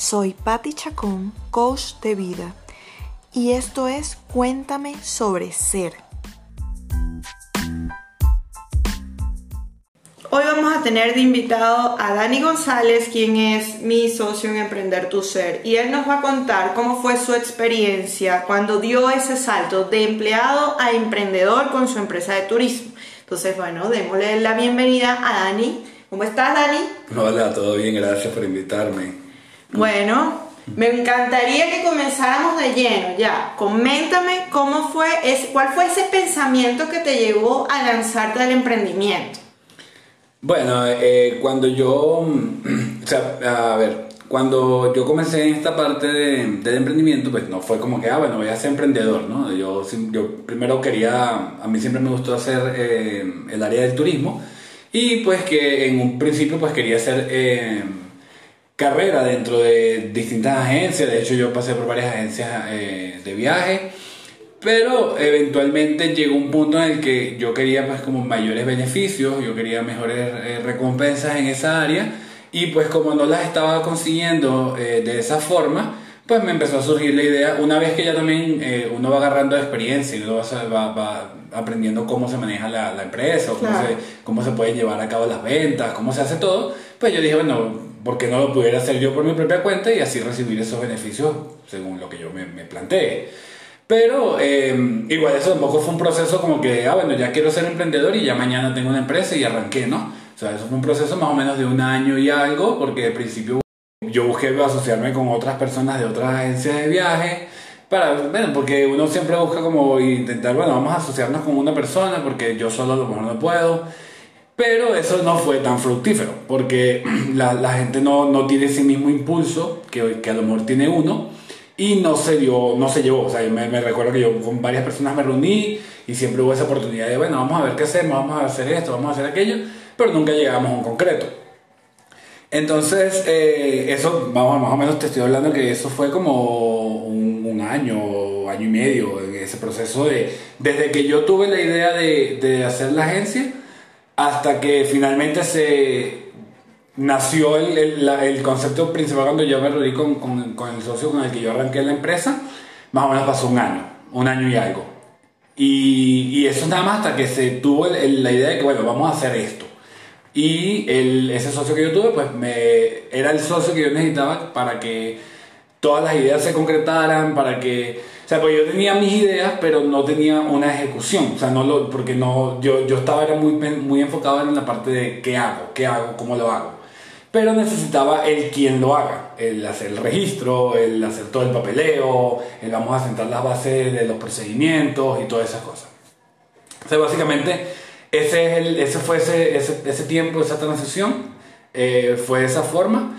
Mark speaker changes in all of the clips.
Speaker 1: Soy Patti Chacón, coach de vida, y esto es Cuéntame sobre ser. Hoy vamos a tener de invitado a Dani González, quien es mi socio en Emprender tu Ser, y él nos va a contar cómo fue su experiencia cuando dio ese salto de empleado a emprendedor con su empresa de turismo. Entonces, bueno, démosle la bienvenida a Dani. ¿Cómo estás, Dani?
Speaker 2: Hola, todo bien, gracias por invitarme.
Speaker 1: Bueno, me encantaría que comenzáramos de lleno ya. Coméntame cómo fue, cuál fue ese pensamiento que te llevó a lanzarte al emprendimiento.
Speaker 2: Bueno, eh, cuando yo, sea, a ver, cuando yo comencé en esta parte del emprendimiento, pues no fue como que, ah, bueno, voy a ser emprendedor, ¿no? Yo, yo primero quería, a mí siempre me gustó hacer eh, el área del turismo y pues que en un principio pues quería hacer eh, carrera dentro de distintas agencias, de hecho yo pasé por varias agencias de viaje. Pero eventualmente llegó un punto en el que yo quería pues como mayores beneficios, yo quería mejores eh, recompensas en esa área. Y pues como no las estaba consiguiendo eh, de esa forma, pues me empezó a surgir la idea, una vez que ya también eh, uno va agarrando experiencia y uno va, va, aprendiendo cómo se maneja la, la empresa, cómo, se, cómo se puede llevar a cabo las ventas, cómo se hace todo, pues yo dije, bueno, ¿por qué no lo pudiera hacer yo por mi propia cuenta y así recibir esos beneficios según lo que yo me, me planteé? Pero eh, igual eso tampoco fue un proceso como que, ah, bueno, ya quiero ser emprendedor y ya mañana tengo una empresa y arranqué, ¿no? O sea, eso fue un proceso más o menos de un año y algo, porque al principio yo busqué asociarme con otras personas de otras agencias de viaje, para, bueno, porque uno siempre busca como intentar, bueno, vamos a asociarnos con una persona porque yo solo a lo mejor no puedo. Pero eso no fue tan fructífero, porque la, gente no, no, tiene ese mismo impulso que, que a lo mejor tiene uno y no se dio, no se llevó. O sea, me, me, recuerdo que yo con varias personas me reuní y siempre hubo esa oportunidad de, bueno, vamos a ver qué hacemos, vamos a hacer esto, vamos a hacer aquello, pero nunca llegamos a un concreto. Entonces, eh, eso, vamos, más o menos te estoy hablando que eso fue como un, un, año, año y medio, en ese proceso de, desde que yo tuve la idea de, de hacer la agencia hasta que finalmente se nació el, el, concepto principal cuando yo me reuní con, con, con, el socio con el que yo arranqué la empresa, más o menos pasó un año, un año y algo. Y, y eso nada más hasta que se tuvo la idea de que, bueno, vamos a hacer esto. Y ese socio que yo tuve, pues me, era el socio que yo necesitaba para que todas las ideas se concretaran, para que... O sea, pues yo tenía mis ideas, pero no tenía una ejecución. O sea, no lo, porque no, yo, yo estaba era muy, muy enfocado en la parte de qué hago, qué hago, cómo lo hago pero necesitaba el quien lo haga, el hacer el registro, el hacer todo el papeleo, el vamos a sentar las bases de los procedimientos y todas esas cosas. O básicamente ese, es el, ese fue ese, ese, ese, tiempo, esa transición, eh, fue de esa forma.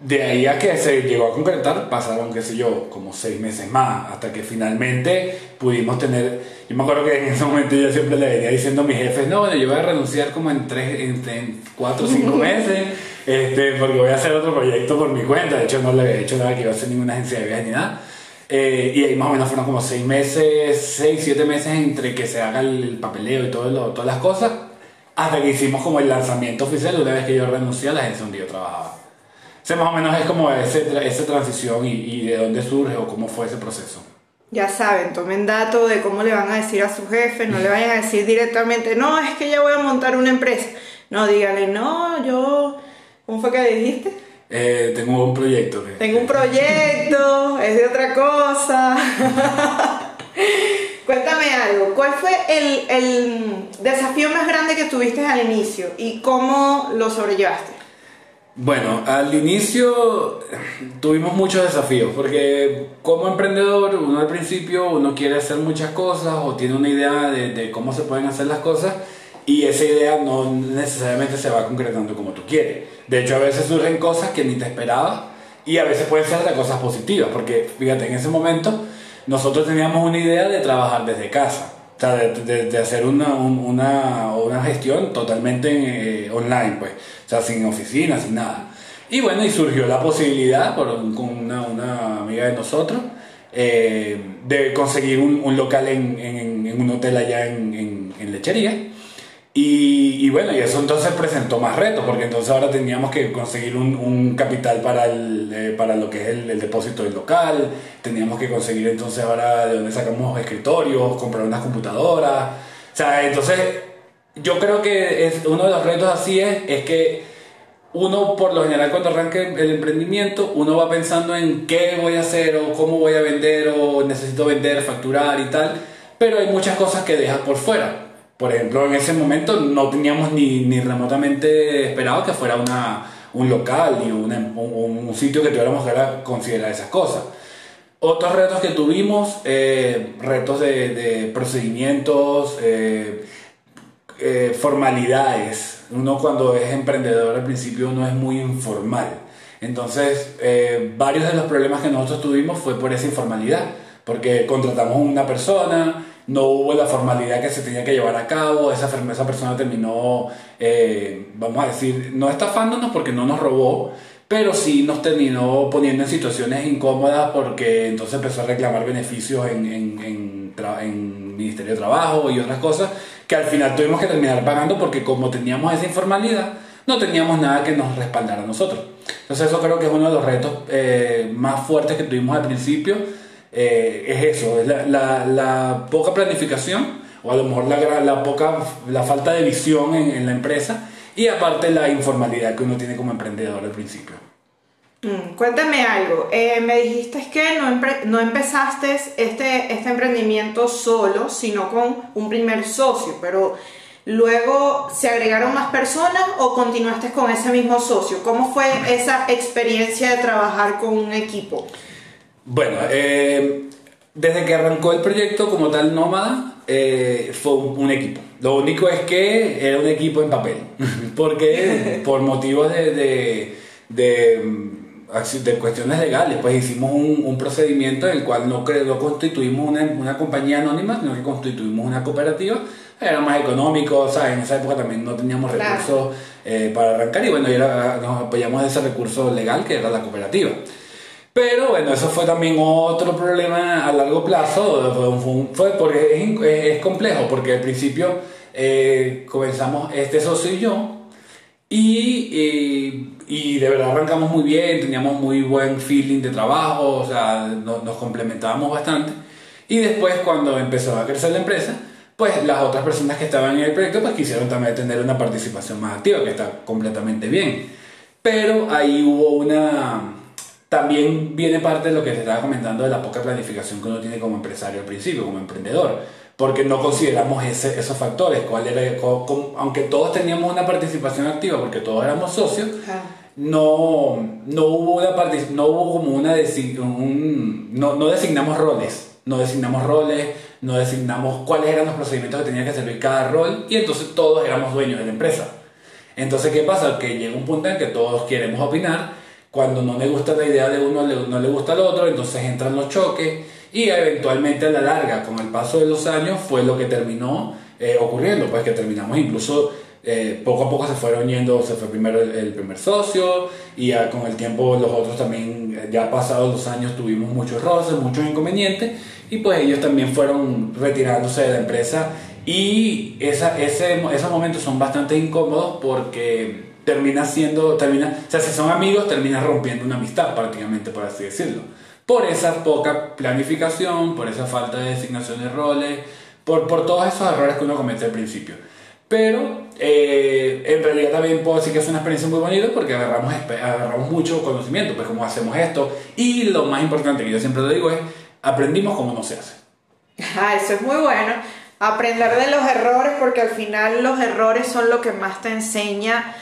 Speaker 2: De ahí a que se llegó a concretar, pasaron, qué sé yo, como seis meses más, hasta que finalmente pudimos tener. Yo me acuerdo que en ese momento yo siempre le venía diciendo a mis jefes: No, bueno, yo voy a renunciar como en, tres, en, en cuatro o cinco meses este, porque voy a hacer otro proyecto por mi cuenta. De hecho, no le he hecho nada que iba a hacer ninguna agencia de viajes ni nada. Eh, y ahí más o menos fueron como seis meses, seis, siete meses entre que se haga el papeleo y todo lo, todas las cosas, hasta que hicimos como el lanzamiento oficial una vez que yo renuncié a la agencia donde yo trabajaba. O sea, más o menos es como ese, esa transición y, y de dónde surge o cómo fue ese proceso.
Speaker 1: Ya saben, tomen dato de cómo le van a decir a su jefe, no le vayan a decir directamente, no, es que ya voy a montar una empresa. No, díganle, no, yo ¿Cómo fue que dijiste?
Speaker 2: Eh, tengo un proyecto.
Speaker 1: Tengo un proyecto, es de otra cosa. Cuéntame algo, ¿cuál fue el, el, desafío más grande que tuviste al inicio y cómo lo sobrellevaste?
Speaker 2: Bueno, al inicio tuvimos muchos desafíos porque como emprendedor uno al principio uno quiere hacer muchas cosas o tiene una idea de, de cómo se pueden hacer las cosas y esa idea no necesariamente se va concretando como tú quieres. De hecho, a veces surgen cosas que ni te esperabas y a veces pueden ser de cosas positivas, porque fíjate, en ese momento nosotros teníamos una idea de trabajar desde casa, o sea, de, de, hacer una, una, una, gestión totalmente eh, online, pues, o sea, sin oficina, sin nada. Y bueno, y surgió la posibilidad por con una, una, amiga de nosotros eh, de conseguir un, un local en, en, en, un hotel allá en, en Lechería Y, bueno, y eso entonces presentó más retos, porque entonces ahora teníamos que conseguir un, capital para, el, eh, para lo que es el, depósito del local, teníamos que conseguir entonces ahora de dónde sacamos escritorios, comprar unas computadoras. O sea, entonces yo creo que es, uno de los retos así es, es que uno por lo general cuando arranca el emprendimiento, uno va pensando en qué voy a hacer o cómo voy a vender o necesito vender, facturar y tal, pero hay muchas cosas que dejas por fuera. Por ejemplo, en ese momento no teníamos ni, remotamente esperado que fuera una, un local ni un, un, sitio que tuviéramos que considerar esas cosas. Otros retos que tuvimos, eh, retos de, procedimientos, eh, eh, formalidades. Uno cuando es emprendedor al principio no es muy informal. Entonces, varios de los problemas que nosotros tuvimos fue por esa informalidad, porque contratamos una persona, no hubo la formalidad que se tenía que llevar a cabo, esa, esa persona terminó, eh, vamos a decir, no estafándonos porque no nos robó, pero sí nos terminó poniendo en situaciones incómodas porque entonces empezó a reclamar beneficios en, en, Ministerio de Trabajo y otras cosas que al final tuvimos que terminar pagando porque como teníamos esa informalidad, no teníamos nada que nos respaldara a nosotros. Entonces eso creo que es uno de los retos eh, más fuertes que tuvimos al principio eh, es eso, es la, la, poca planificación o a lo mejor la, la poca, la falta de visión en, en, la empresa y aparte la informalidad que uno tiene como emprendedor al principio.
Speaker 1: Mm, cuéntame algo, eh, me dijiste que no, no empezaste este, este emprendimiento solo, sino con un primer socio, pero luego se agregaron más personas o continuaste con ese mismo socio. ¿Cómo fue esa experiencia de trabajar con un equipo?
Speaker 2: Bueno, eh, desde que arrancó el proyecto como tal Nómada, eh, fue un, equipo. Lo único es que era un equipo en papel, porque por motivos de, de, de, cuestiones legales, pues hicimos un, procedimiento en el cual no, no constituimos una, una, compañía anónima, sino que constituimos una cooperativa. Era más económico, ¿sabes? En esa época también no teníamos recursos eh, para arrancar y bueno, nos apoyamos de ese recurso legal que era la cooperativa. Pero bueno, eso fue también otro problema a largo plazo, fue, porque es, complejo, porque al principio eh, comenzamos este socio y yo, y, y, de verdad arrancamos muy bien, teníamos muy buen feeling de trabajo, o sea, nos complementábamos bastante. Y después cuando empezó a crecer la empresa, pues las otras personas que estaban en el proyecto pues quisieron también tener una participación más activa, que está completamente bien. Pero ahí hubo una también viene parte de lo que te estaba comentando de la poca planificación que uno tiene como empresario al principio, como emprendedor, porque no consideramos ese, esos factores, cuál era, aunque todos teníamos una participación activa, porque todos éramos socios, no, no hubo una no hubo como una un, no, no designamos roles, no designamos roles, no designamos cuáles eran los procedimientos que tenía que servir cada rol, y entonces todos éramos dueños de la empresa. Entonces, ¿qué pasa? Que llega un punto en que todos queremos opinar cuando no le gusta la idea de uno, no le gusta al otro, entonces entran los choques y eventualmente a la larga, con el paso de los años, fue lo que terminó eh, ocurriendo, pues que terminamos incluso eh, poco a poco se fueron yendo, se fue primero el, primer socio y ya con el tiempo los otros también, eh, ya pasados los años tuvimos muchos roces, muchos inconvenientes y pues ellos también fueron retirándose de la empresa y esa, ese, esos momentos son bastante incómodos porque termina siendo, termina, o sea, si son amigos, termina rompiendo una amistad prácticamente, por así decirlo. Por esa poca planificación, por esa falta de designación de roles, por, por todos esos errores que uno comete al principio. Pero eh, en realidad también puedo decir que es una experiencia muy bonita porque agarramos, agarramos mucho conocimiento, pues cómo hacemos esto. Y lo más importante que yo siempre lo digo es, aprendimos cómo no se hace.
Speaker 1: Ah, eso es muy bueno. Aprender de los errores porque al final los errores son lo que más te enseña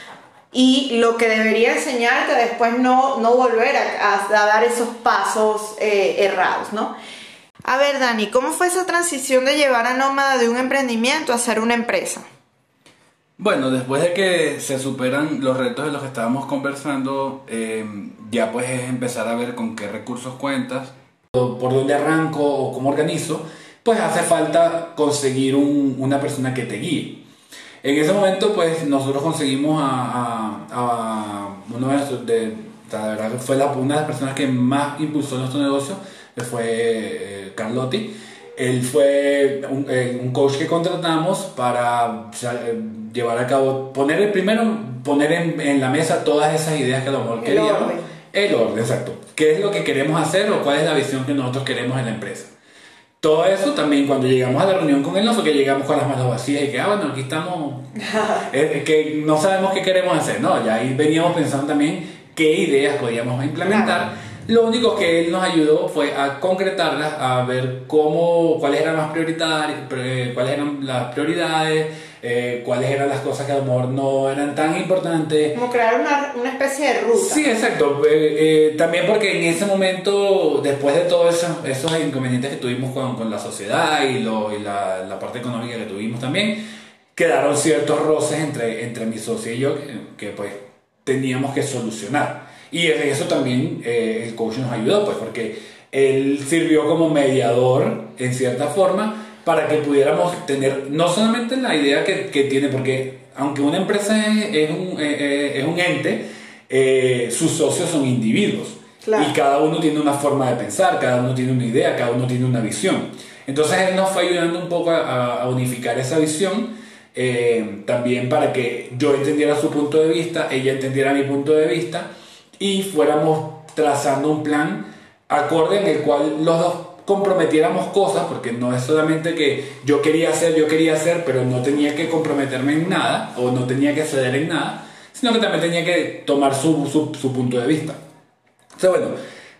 Speaker 1: y lo que debería enseñarte después no, no volver a, dar esos pasos eh, errados, ¿no? A ver, Dani, ¿cómo fue esa transición de llevar a Nómada de un emprendimiento a ser una empresa?
Speaker 2: Bueno, después de que se superan los retos de los que estábamos conversando, eh, ya pues es empezar a ver con qué recursos cuentas, por dónde arranco o cómo organizo, pues hace falta conseguir una persona que te guíe. En ese momento, pues nosotros conseguimos a, a, uno de, la verdad fue la, una de las personas que más impulsó nuestro negocio, que fue eh, Carlotti. Él fue un, eh, un coach que contratamos para eh, llevar a cabo, poner el primero, poner en, en, la mesa todas esas ideas que a lo mejor queríamos. El orden, exacto. ¿Qué es lo que queremos hacer o cuál es la visión que nosotros queremos en la empresa? Todo eso también cuando llegamos a la reunión con él no fue que llegamos con las manos vacías y que, ah, bueno, aquí estamos, es, que no sabemos qué queremos hacer, no, ya ahí veníamos pensando también qué ideas podíamos implementar. Lo único que él nos ayudó fue a concretarlas, a ver cómo, cuáles eran las prioridades, cuáles eran las prioridades, eh, cuáles eran las cosas que a lo mejor no eran tan importantes.
Speaker 1: Como crear una, una especie de ruta.
Speaker 2: Sí, exacto. Eh, eh, también porque en ese momento, después de todos eso, esos inconvenientes que tuvimos con, con la sociedad y, lo, y la, la, parte económica que tuvimos también, quedaron ciertos roces entre, entre mi socio y yo que, que pues teníamos que solucionar. Y en eso también el coach nos ayudó, pues porque él sirvió como mediador en cierta forma para que pudiéramos tener no solamente la idea que, que tiene, porque aunque una empresa es, un, eh, eh, es un, ente, eh, sus socios son individuos. Y cada uno tiene una forma de pensar, cada uno tiene una idea, cada uno tiene una visión. Entonces él nos fue ayudando un poco a, a unificar esa visión, también para que yo entendiera su punto de vista, ella entendiera mi punto de vista y fuéramos trazando un plan acorde en el cual los dos comprometiéramos cosas, porque no es solamente que yo quería hacer, yo quería hacer, pero no tenía que comprometerme en nada o no tenía que ceder en nada, sino que también tenía que tomar su, su, punto de vista. Entonces, bueno,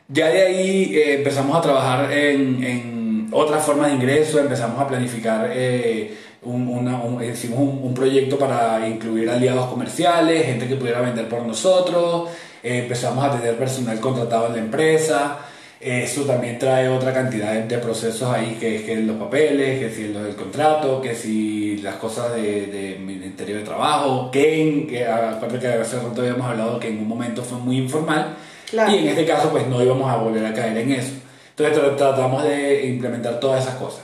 Speaker 2: ya de ahí eh, empezamos a trabajar en, en otras formas de ingreso, empezamos a planificar, eh, un, un, hicimos un, proyecto para incluir aliados comerciales, gente que pudiera vender por nosotros, eh, empezamos a tener personal contratado en la empresa. Eso también trae otra cantidad de, procesos ahí, que es que los papeles, que si los del contrato, que si las cosas del de Ministerio de Trabajo, que, que aparte que hace rato habíamos hablado que en un momento fue muy informal, y en este caso pues no íbamos a volver a caer en eso. Entonces tratamos de implementar todas esas cosas.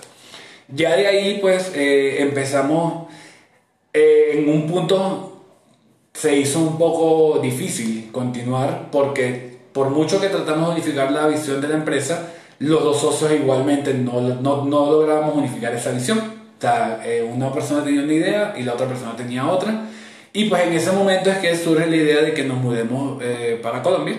Speaker 2: Ya de ahí pues eh, empezamos eh, en un punto se hizo un poco difícil continuar porque por mucho que tratamos de unificar la visión de la empresa, los dos socios igualmente no, no, no logramos unificar esa visión. O sea, eh, una persona tenía una idea y la otra persona tenía otra. Y pues en ese momento es que surge la idea de que nos mudemos eh, para Colombia,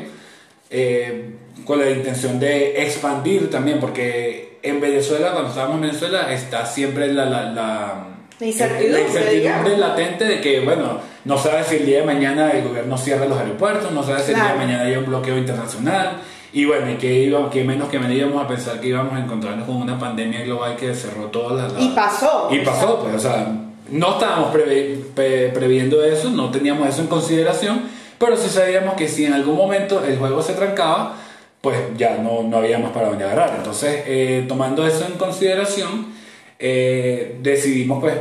Speaker 2: eh, con la intención de expandir también, porque en Venezuela, cuando estábamos en Venezuela, está siempre la, la, la
Speaker 1: la incertidumbre,
Speaker 2: latente de que, bueno, no sabes si el día de mañana el gobierno cierra los aeropuertos, no sabes si el día de mañana hay un bloqueo internacional. Y bueno, y que, íbamos, que menos que menos íbamos a pensar que íbamos a encontrarnos con una pandemia global que cerró todas las...
Speaker 1: y pasó.
Speaker 2: Y pasó, pues, o sea, no estábamos previendo eso, no teníamos eso en consideración, pero sí sabíamos que si en algún momento el juego se trancaba, pues ya no, no había más para dónde agarrar. Entonces, eh, tomando eso en consideración, eh, decidimos, pues,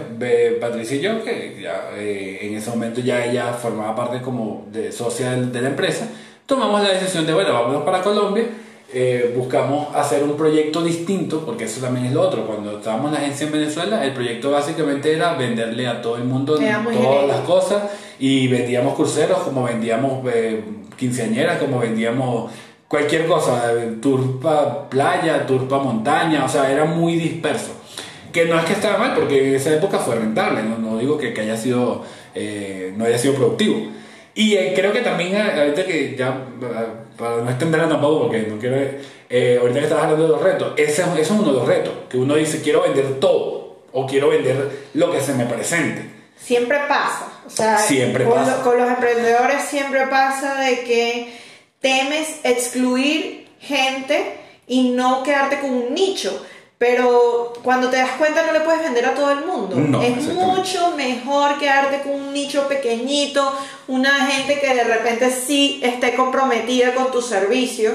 Speaker 2: Patricia y yo, que ya, eh, en ese momento ya ella formaba parte como de socia de, la empresa, tomamos la decisión de, bueno, vámonos para Colombia, eh, buscamos hacer un proyecto distinto, porque eso también es lo otro, cuando estábamos en la agencia en Venezuela, el proyecto básicamente era venderle a todo el mundo todas las cosas, y vendíamos cruceros, como vendíamos quinceañeras, como vendíamos cualquier cosa, turpa playa, turpa montaña, o sea, era muy disperso que no es que estaba mal, porque en esa época fue rentable, no, no digo que, que, haya sido, eh, no haya sido productivo. Y eh, creo que también, eh, ahorita que ya, para no extenderla tampoco, porque no quiero, ahorita que estás hablando de los retos, ese, ese, es uno de los retos, que uno dice, quiero vender todo, o quiero vender lo que se me presente.
Speaker 1: Siempre pasa, o sea,
Speaker 2: siempre
Speaker 1: con,
Speaker 2: pasa.
Speaker 1: con los emprendedores siempre pasa de que temes excluir gente y no quedarte con un nicho. Pero cuando te das cuenta no le puedes vender a todo el mundo. es mucho mejor quedarte con un nicho pequeñito, una gente que de repente sí esté comprometida con tu servicio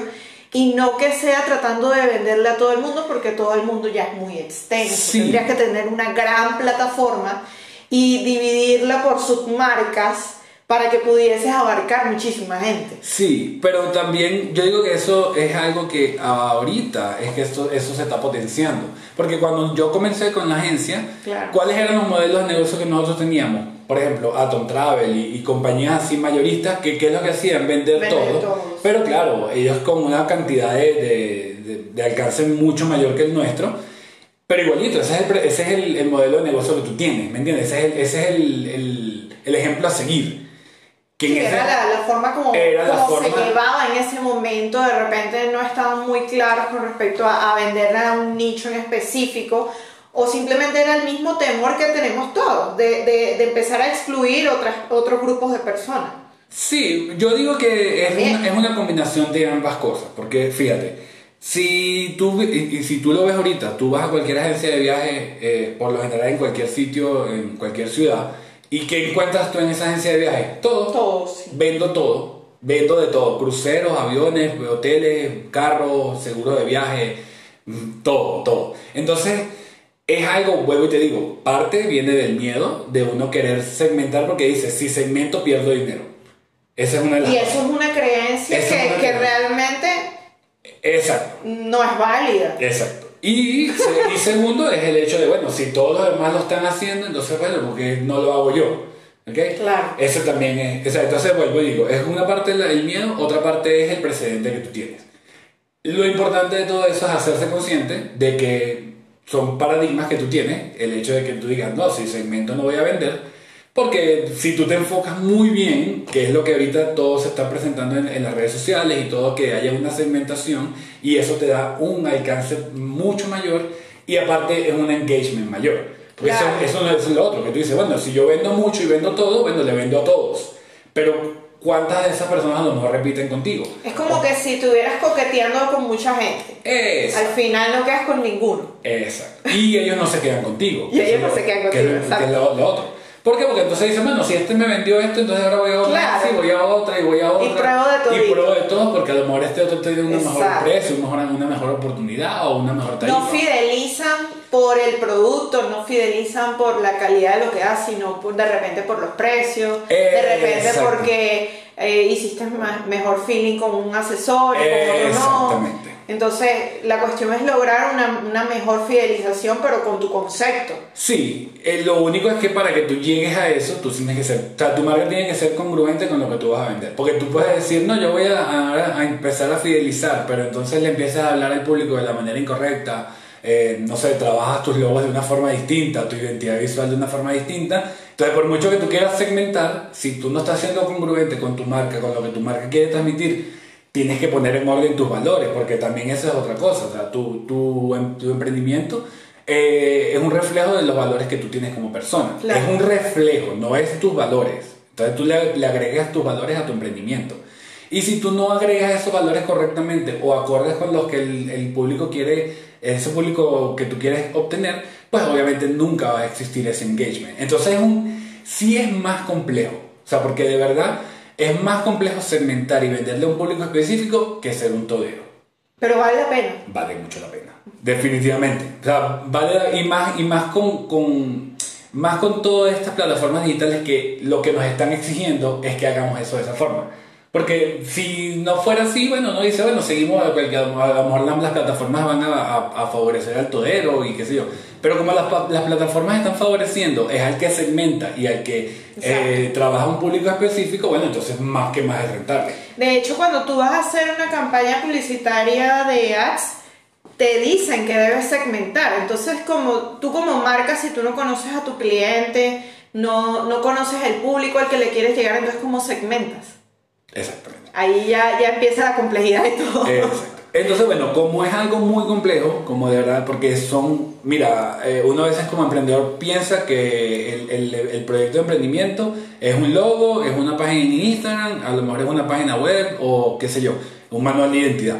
Speaker 1: y no que sea tratando de venderle a todo el mundo porque todo el mundo ya es muy extenso. Tendrías que tener una gran plataforma y dividirla por submarcas para que pudieses abarcar muchísima gente.
Speaker 2: Sí, pero también yo digo que eso es algo que ahorita es que esto, eso se está potenciando. Porque cuando yo comencé con la agencia, ¿cuáles eran los modelos de negocio que nosotros teníamos? Por ejemplo, Atom Travel y, compañías así mayoristas, que ¿qué es lo que hacían? Vender, todo. Pero claro, ellos con una cantidad de, de, de alcance mucho mayor que el nuestro Pero igualito, ese es el, ese es el, el modelo de negocio que tú tienes, ¿me entiendes? Ese es el, ese es el, el, el ejemplo a seguir.
Speaker 1: Que sí, era la, la, forma como, como se llevaba en ese momento, de repente no estaban muy claros con respecto a, a vender a un nicho en específico, o simplemente era el mismo temor que tenemos todos, de, de, de empezar a excluir otras, otros grupos de personas.
Speaker 2: Sí, yo digo que es una, es una, combinación de ambas cosas, porque fíjate, si tú, y si tú lo ves ahorita, tú vas a cualquier agencia de viaje, eh, por lo general en cualquier sitio, en cualquier ciudad, ¿y qué encuentras tú en esa agencia de viaje? Todo.
Speaker 1: Todo, sí.
Speaker 2: Vendo todo, vendo de todo, cruceros, aviones, hoteles, carros, seguros de viaje, todo, todo. Entonces es algo, vuelvo y te digo, parte viene del miedo de uno querer segmentar porque dice, si segmento pierdo dinero. Esa es una de las
Speaker 1: Y eso es una creencia
Speaker 2: Esa
Speaker 1: que,
Speaker 2: es una
Speaker 1: que realmente
Speaker 2: Exacto,
Speaker 1: no es válida.
Speaker 2: exacto. Y, y segundo es el hecho de, bueno, si todos los demás lo están haciendo, entonces, bueno, porque no lo hago yo. ¿Ok?
Speaker 1: Claro.
Speaker 2: Eso también es, o sea, entonces vuelvo y digo, es una parte el miedo, otra parte es el precedente que tú tienes. Lo importante de todo eso es hacerse consciente de que son paradigmas que tú tienes, el hecho de que tú digas, no, si segmento no voy a vender, porque si tú te enfocas muy bien, que es lo que ahorita todo se está presentando en, en las redes sociales y todo, que haya una segmentación y eso te da un alcance mucho mayor y aparte es un engagement mayor. Porque eso-
Speaker 1: Claro.
Speaker 2: eso, no es lo otro, que tú dices, bueno, si yo vendo mucho y vendo todo, bueno, le vendo a todos. Pero ¿cuántas de esas personas a lo mejor repiten contigo?
Speaker 1: Es como que si estuvieras coqueteando con mucha gente.
Speaker 2: Es.
Speaker 1: Al final no quedas con ninguno.
Speaker 2: Exacto. Y ellos no se quedan contigo.
Speaker 1: Y ellos no se quedan
Speaker 2: que es
Speaker 1: contigo,
Speaker 2: lo- que
Speaker 1: exacto.
Speaker 2: es lo, lo otro. ¿Por qué? Porque entonces dicen, bueno, si este me vendió esto, entonces ahora voy a otra,
Speaker 1: Claro.
Speaker 2: sí, voy a otra y voy a otra.
Speaker 1: Y pruebo de todito.
Speaker 2: Y pruebo de todo porque a lo mejor este otro tiene un mejor precio, un mejor- una mejor oportunidad o una mejor tarifa.
Speaker 1: No fidelizan por el producto, no fidelizan por la calidad de lo que das, sino por, de repente por los precios, de repente
Speaker 2: Exacto.
Speaker 1: porque eh, hiciste ma- mejor feeling con un asesor y con otro no.
Speaker 2: Exactamente.
Speaker 1: Entonces, la cuestión es lograr una, mejor fidelización, pero con tu concepto.
Speaker 2: Sí, eh, lo único es que para que tú llegues a eso, tú tienes que ser, tu marca tiene que ser congruente con lo que tú vas a vender. Porque tú puedes decir, no, yo voy a empezar a fidelizar, pero entonces le empiezas a hablar al público de la manera incorrecta, eh, no sé, trabajas tus logos de una forma distinta, tu identidad visual de una forma distinta. Entonces, por mucho que tú quieras segmentar, si tú no estás siendo congruente con tu marca, con lo que tu marca quiere transmitir, tienes que poner en orden tus valores, porque también eso es otra cosa. O sea, tu, tu, em- tu emprendimiento eh, es un reflejo de los valores que tú tienes como persona.
Speaker 1: Claro.
Speaker 2: Es un reflejo, no es tus valores. Entonces tú le, le agregas tus valores a tu emprendimiento. Y si tú no agregas esos valores correctamente o acordes con los que el, el público quiere, ese público que tú quieres obtener, pues obviamente nunca va a existir ese engagement. Entonces es un, sí es más complejo. O sea, porque de verdad es más complejo segmentar y venderle a un público específico que ser un todero
Speaker 1: Pero vale la pena.
Speaker 2: vale mucho la pena. Definitivamente. O sea, vale y más y más con, con más con todas estas plataformas digitales que lo que nos están exigiendo es que hagamos eso de esa forma. Porque si no fuera así, bueno, no dice, bueno, seguimos, a lo mejor las plataformas van a, a- a favorecer al todero y qué sé yo. Pero como las, las plataformas están favoreciendo, es al que segmenta y al que eh, trabaja un público específico, bueno, entonces más que más es rentable.
Speaker 1: De hecho, cuando tú vas a hacer una campaña publicitaria de ads, te dicen que debes segmentar. Entonces, como tú como marca, si tú no conoces a tu cliente, no, no conoces el público al que le quieres llegar, entonces ¿cómo segmentas?
Speaker 2: Exactamente.
Speaker 1: Ahí ya, ya empieza la complejidad de todo.
Speaker 2: Exacto. Entonces, bueno, como es algo muy complejo, como de verdad, porque son, mira, eh, uno a veces como emprendedor piensa que el, el- el proyecto de emprendimiento es un logo, es una página en Instagram, a lo mejor es una página web o qué sé yo, un manual de identidad.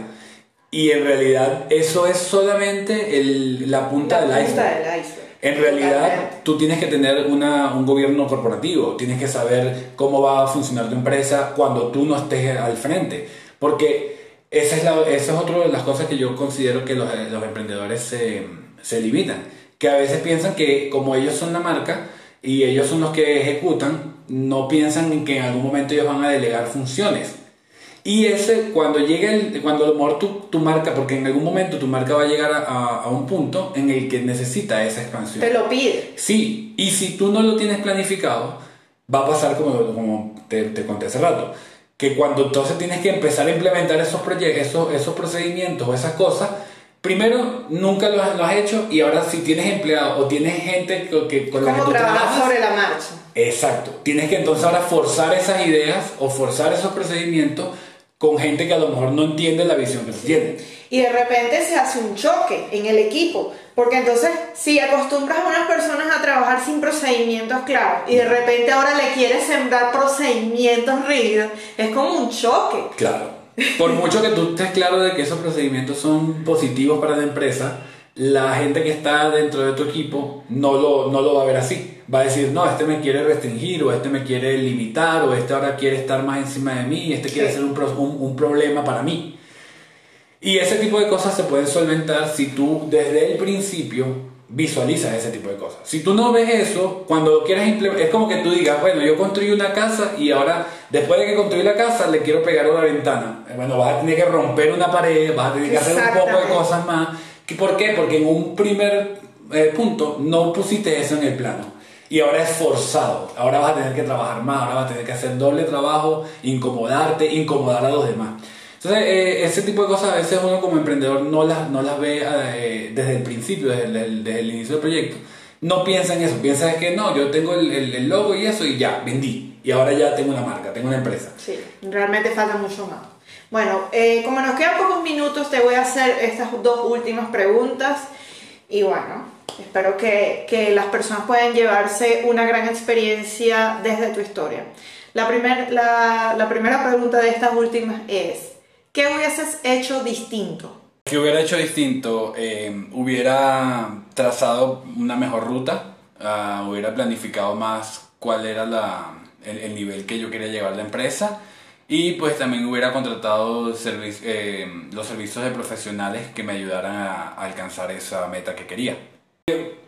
Speaker 2: Y en realidad eso es solamente el- la punta
Speaker 1: La
Speaker 2: del
Speaker 1: punta
Speaker 2: iceberg.
Speaker 1: del iceberg.
Speaker 2: En realidad, tú tienes que tener una- un gobierno corporativo, tienes que saber cómo va a funcionar tu empresa cuando tú no estés al frente. Porque esa es, la, esa es otra de las cosas que yo considero que los, los emprendedores se, se limitan. Que a veces piensan que como ellos son la marca y ellos son los que ejecutan, no piensan en que en algún momento ellos van a delegar funciones. Y ese, cuando llega el, cuando a lo mejor tu, tu marca, porque en algún momento tu marca va a llegar a, a- a un punto en el que necesita esa expansión.
Speaker 1: Te lo pide.
Speaker 2: Sí, y si tú no lo tienes planificado, va a pasar como, como te, te conté hace rato, que cuando entonces tienes que empezar a implementar esos proyectos, esos, esos procedimientos o esas cosas, primero, nunca lo has, lo has hecho y ahora si tienes empleado o tienes gente que, que- con la que
Speaker 1: ¿Cómo
Speaker 2: tú trabajas,
Speaker 1: sobre la marcha?
Speaker 2: Exacto. Tienes que entonces ahora forzar esas ideas o forzar esos procedimientos con gente que a lo mejor no entiende la visión que tú tienes.
Speaker 1: Y de repente se hace un choque en el equipo, porque entonces si acostumbras a unas personas a trabajar sin procedimientos claros y de repente ahora le quieres sembrar procedimientos rígidos, es como un choque.
Speaker 2: Claro. Por mucho que tú estés claro de que esos procedimientos son positivos para la empresa, la gente que está dentro de tu equipo no lo, no lo va a ver así. Va a decir, no, este me quiere restringir, o este me quiere limitar, o este ahora quiere estar más encima de mí, este quiere ser un, un- un problema para mí. Y ese tipo de cosas se pueden solventar si tú desde el principio visualizas ese tipo de cosas. Si tú no ves eso, cuando quieres implementar, es como que tú digas, bueno, yo construí una casa y ahora, después de que construí la casa, le quiero pegar una ventana. Eh, Bueno, vas a tener que romper una pared, vas a tener que hacer un poco de cosas más. ¿Qué- ¿Por qué? Porque en un primer eh, punto no pusiste eso en el plano. Y ahora es forzado. Ahora vas a tener que trabajar más, ahora vas a tener que hacer doble trabajo, incomodarte, incomodar a los demás. Entonces, eh, ese tipo de cosas a veces uno como emprendedor no las, no las ve eh, desde el principio, desde el, desde el inicio del proyecto. No piensa en eso, piensa que no, yo tengo el, el- el logo y eso y ya, vendí. Y ahora ya tengo una marca, tengo una empresa.
Speaker 1: Sí, realmente falta mucho más. Bueno, eh, como nos quedan pocos minutos, te voy a hacer estas dos últimas preguntas. Y bueno, espero que, que las personas puedan llevarse una gran experiencia desde tu historia. La, primer- la, la primera pregunta de estas últimas es, ¿qué hubieses hecho distinto?
Speaker 2: ¿Qué hubiera hecho distinto? Eh, hubiera trazado una mejor ruta, ah, hubiera planificado más cuál era la, el, el nivel que yo quería llevar la empresa y pues también hubiera contratado servi- eh, los servicios de profesionales que me ayudaran a, a alcanzar esa meta que quería.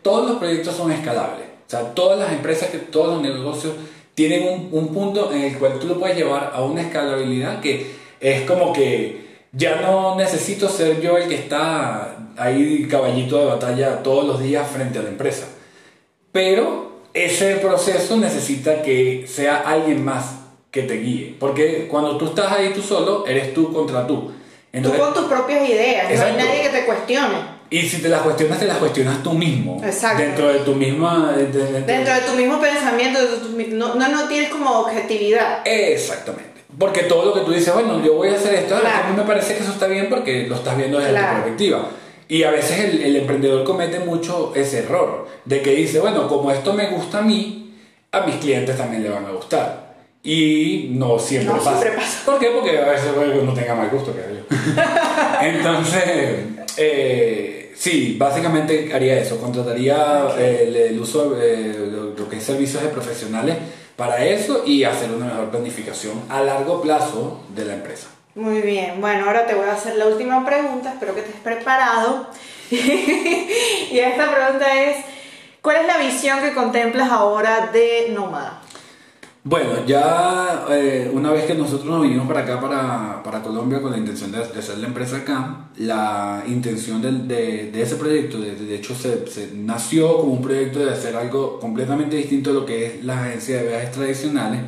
Speaker 2: Todos los proyectos son escalables, o sea, todas las empresas, que, todos los negocios tienen un, un punto en el cual tú lo puedes llevar a una escalabilidad que es como que ya no necesito ser yo el que está ahí caballito de batalla todos los días frente a la empresa. Pero ese proceso necesita que sea alguien más que te guíe. Porque cuando tú estás ahí tú solo, eres tú contra tú. Entonces,
Speaker 1: tú con tus propias ideas,
Speaker 2: Exacto.
Speaker 1: no hay nadie que te cuestione.
Speaker 2: y si te las cuestionas, te las cuestionas tú mismo.
Speaker 1: Exacto.
Speaker 2: Dentro de tu misma... de- de- de-
Speaker 1: Dentro de tu mismo pensamiento, tu no, no tienes como objetividad.
Speaker 2: Exactamente. Porque todo lo que tú dices, bueno, yo voy a hacer esto,
Speaker 1: Claro.
Speaker 2: a mí me parece que eso está bien porque lo estás viendo desde tu
Speaker 1: Claro.
Speaker 2: perspectiva. Y a veces el, el emprendedor comete mucho ese error, de que dice, bueno, como esto me gusta a mí, a mis clientes también le van a gustar. Y no siempre
Speaker 1: No
Speaker 2: pasa.
Speaker 1: siempre pasa.
Speaker 2: ¿Por qué? Porque a veces uno tenga mal gusto, creo yo. Entonces, eh, sí, básicamente haría eso. Contrataría eh, el, el uso de lo, lo que es servicios de profesionales para eso y hacer una mejor planificación a largo plazo de la empresa.
Speaker 1: Muy bien, bueno, ahora te voy a hacer la última pregunta, espero que estés preparado. y esta pregunta es, ¿cuál es la visión que contemplas ahora de Nómada?
Speaker 2: Bueno, ya eh, una vez que nosotros nos vinimos para acá, para, para Colombia, con la intención de, de hacer la empresa acá, la intención del- de, de ese proyecto, de, de hecho, se, se nació como un proyecto de hacer algo completamente distinto a lo que es la agencia de viajes tradicionales.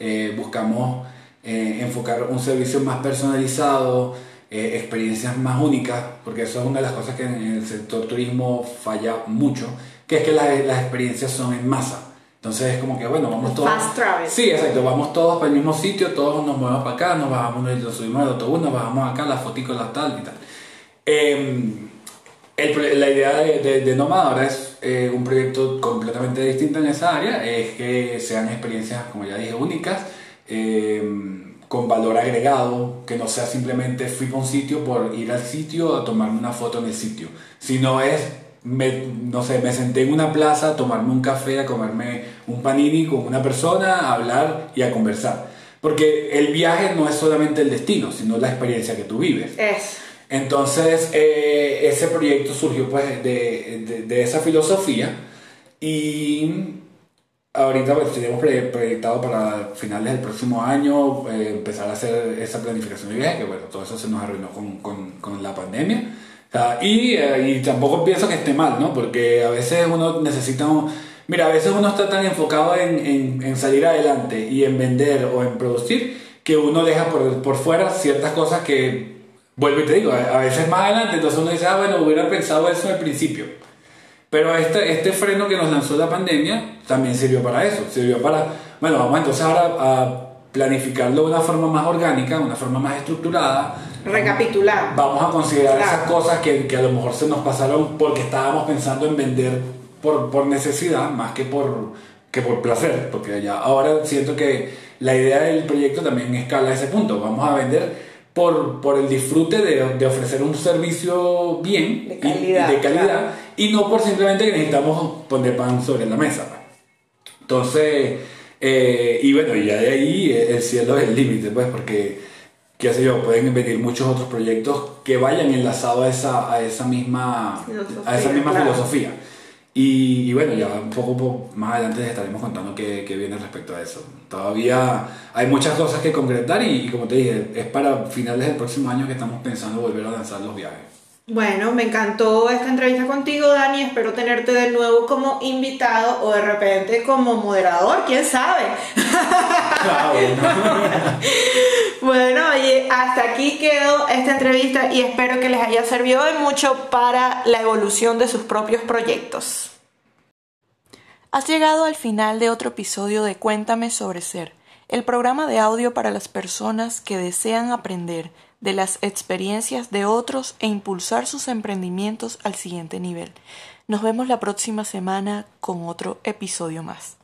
Speaker 2: Eh, buscamos eh, enfocar un servicio más personalizado, experiencias más únicas, porque eso es una de las cosas que en el sector turismo falla mucho, que es que las, las experiencias son en masa. Entonces es como que, bueno, vamos todos...
Speaker 1: Fast travel.
Speaker 2: Sí, exacto, vamos todos para el mismo sitio, todos nos movemos para acá, nos bajamos, nos subimos al autobús, nos bajamos acá, la fotico, la tal y tal. Eh, el la idea de, de, de Nómada ahora es eh, un proyecto completamente distinto en esa área, es que sean experiencias, como ya dije, únicas, eh, con valor agregado, que no sea simplemente fui para un sitio por ir al sitio a tomarme una foto en el sitio, sino es, me, no sé, me senté en una plaza a tomarme un café, a comerme un panini con una persona, a hablar y a conversar. Porque el viaje no es solamente el destino, sino la experiencia que tú vives.
Speaker 1: Es.
Speaker 2: Entonces, eh, ese proyecto surgió pues de, de- de esa filosofía y ahorita pues, tenemos proyectado para finales del próximo año eh, empezar a hacer esa planificación de viaje, que bueno, todo eso se nos arruinó con, con- con la pandemia. Sea, y, eh, y tampoco pienso que esté mal, ¿no? Porque a veces uno necesita... un- Mira, a veces uno está tan enfocado en, en- en salir adelante y en vender o en producir que uno deja por, por fuera ciertas cosas que vuelvo y te digo, a veces más adelante, entonces uno dice, ah, bueno, hubiera pensado eso al principio. Pero este, este freno que nos lanzó la pandemia también sirvió para eso, sirvió para, bueno, vamos entonces ahora a planificarlo de una forma más orgánica, una forma más estructurada.
Speaker 1: Recapitular.
Speaker 2: Vamos a considerar esas cosas que, que, a lo mejor se nos pasaron porque estábamos pensando en vender por, por necesidad más que por, que por placer, porque ya ahora siento que la idea del proyecto también escala a ese punto. Vamos a vender por, por el disfrute de, de, ofrecer un servicio bien
Speaker 1: de calidad,
Speaker 2: y, de calidad y no por simplemente que necesitamos poner pan sobre la mesa. Entonces, eh, y bueno, ya de ahí el cielo es el límite, pues, porque, qué sé yo, pueden venir muchos otros proyectos que vayan enlazados a esa, a esa misma filosofía. A esa misma filosofía. Y, bueno, ya un poco más adelante les estaremos contando qué, qué, viene respecto a eso. Todavía hay muchas cosas que concretar y, y, como te dije, es para finales del próximo año que estamos pensando volver a lanzar los viajes.
Speaker 1: Bueno, me encantó esta entrevista contigo, Dani. Espero tenerte de nuevo como invitado o de repente como moderador, quién sabe. bueno, oye, hasta aquí quedó esta entrevista y espero que les haya servido de mucho para la evolución de sus propios proyectos. Has llegado al final de otro episodio de Cuéntame sobre Ser, el programa de audio para las personas que desean aprender de las experiencias de otros e impulsar sus emprendimientos al siguiente nivel. Nos vemos la próxima semana con otro episodio más.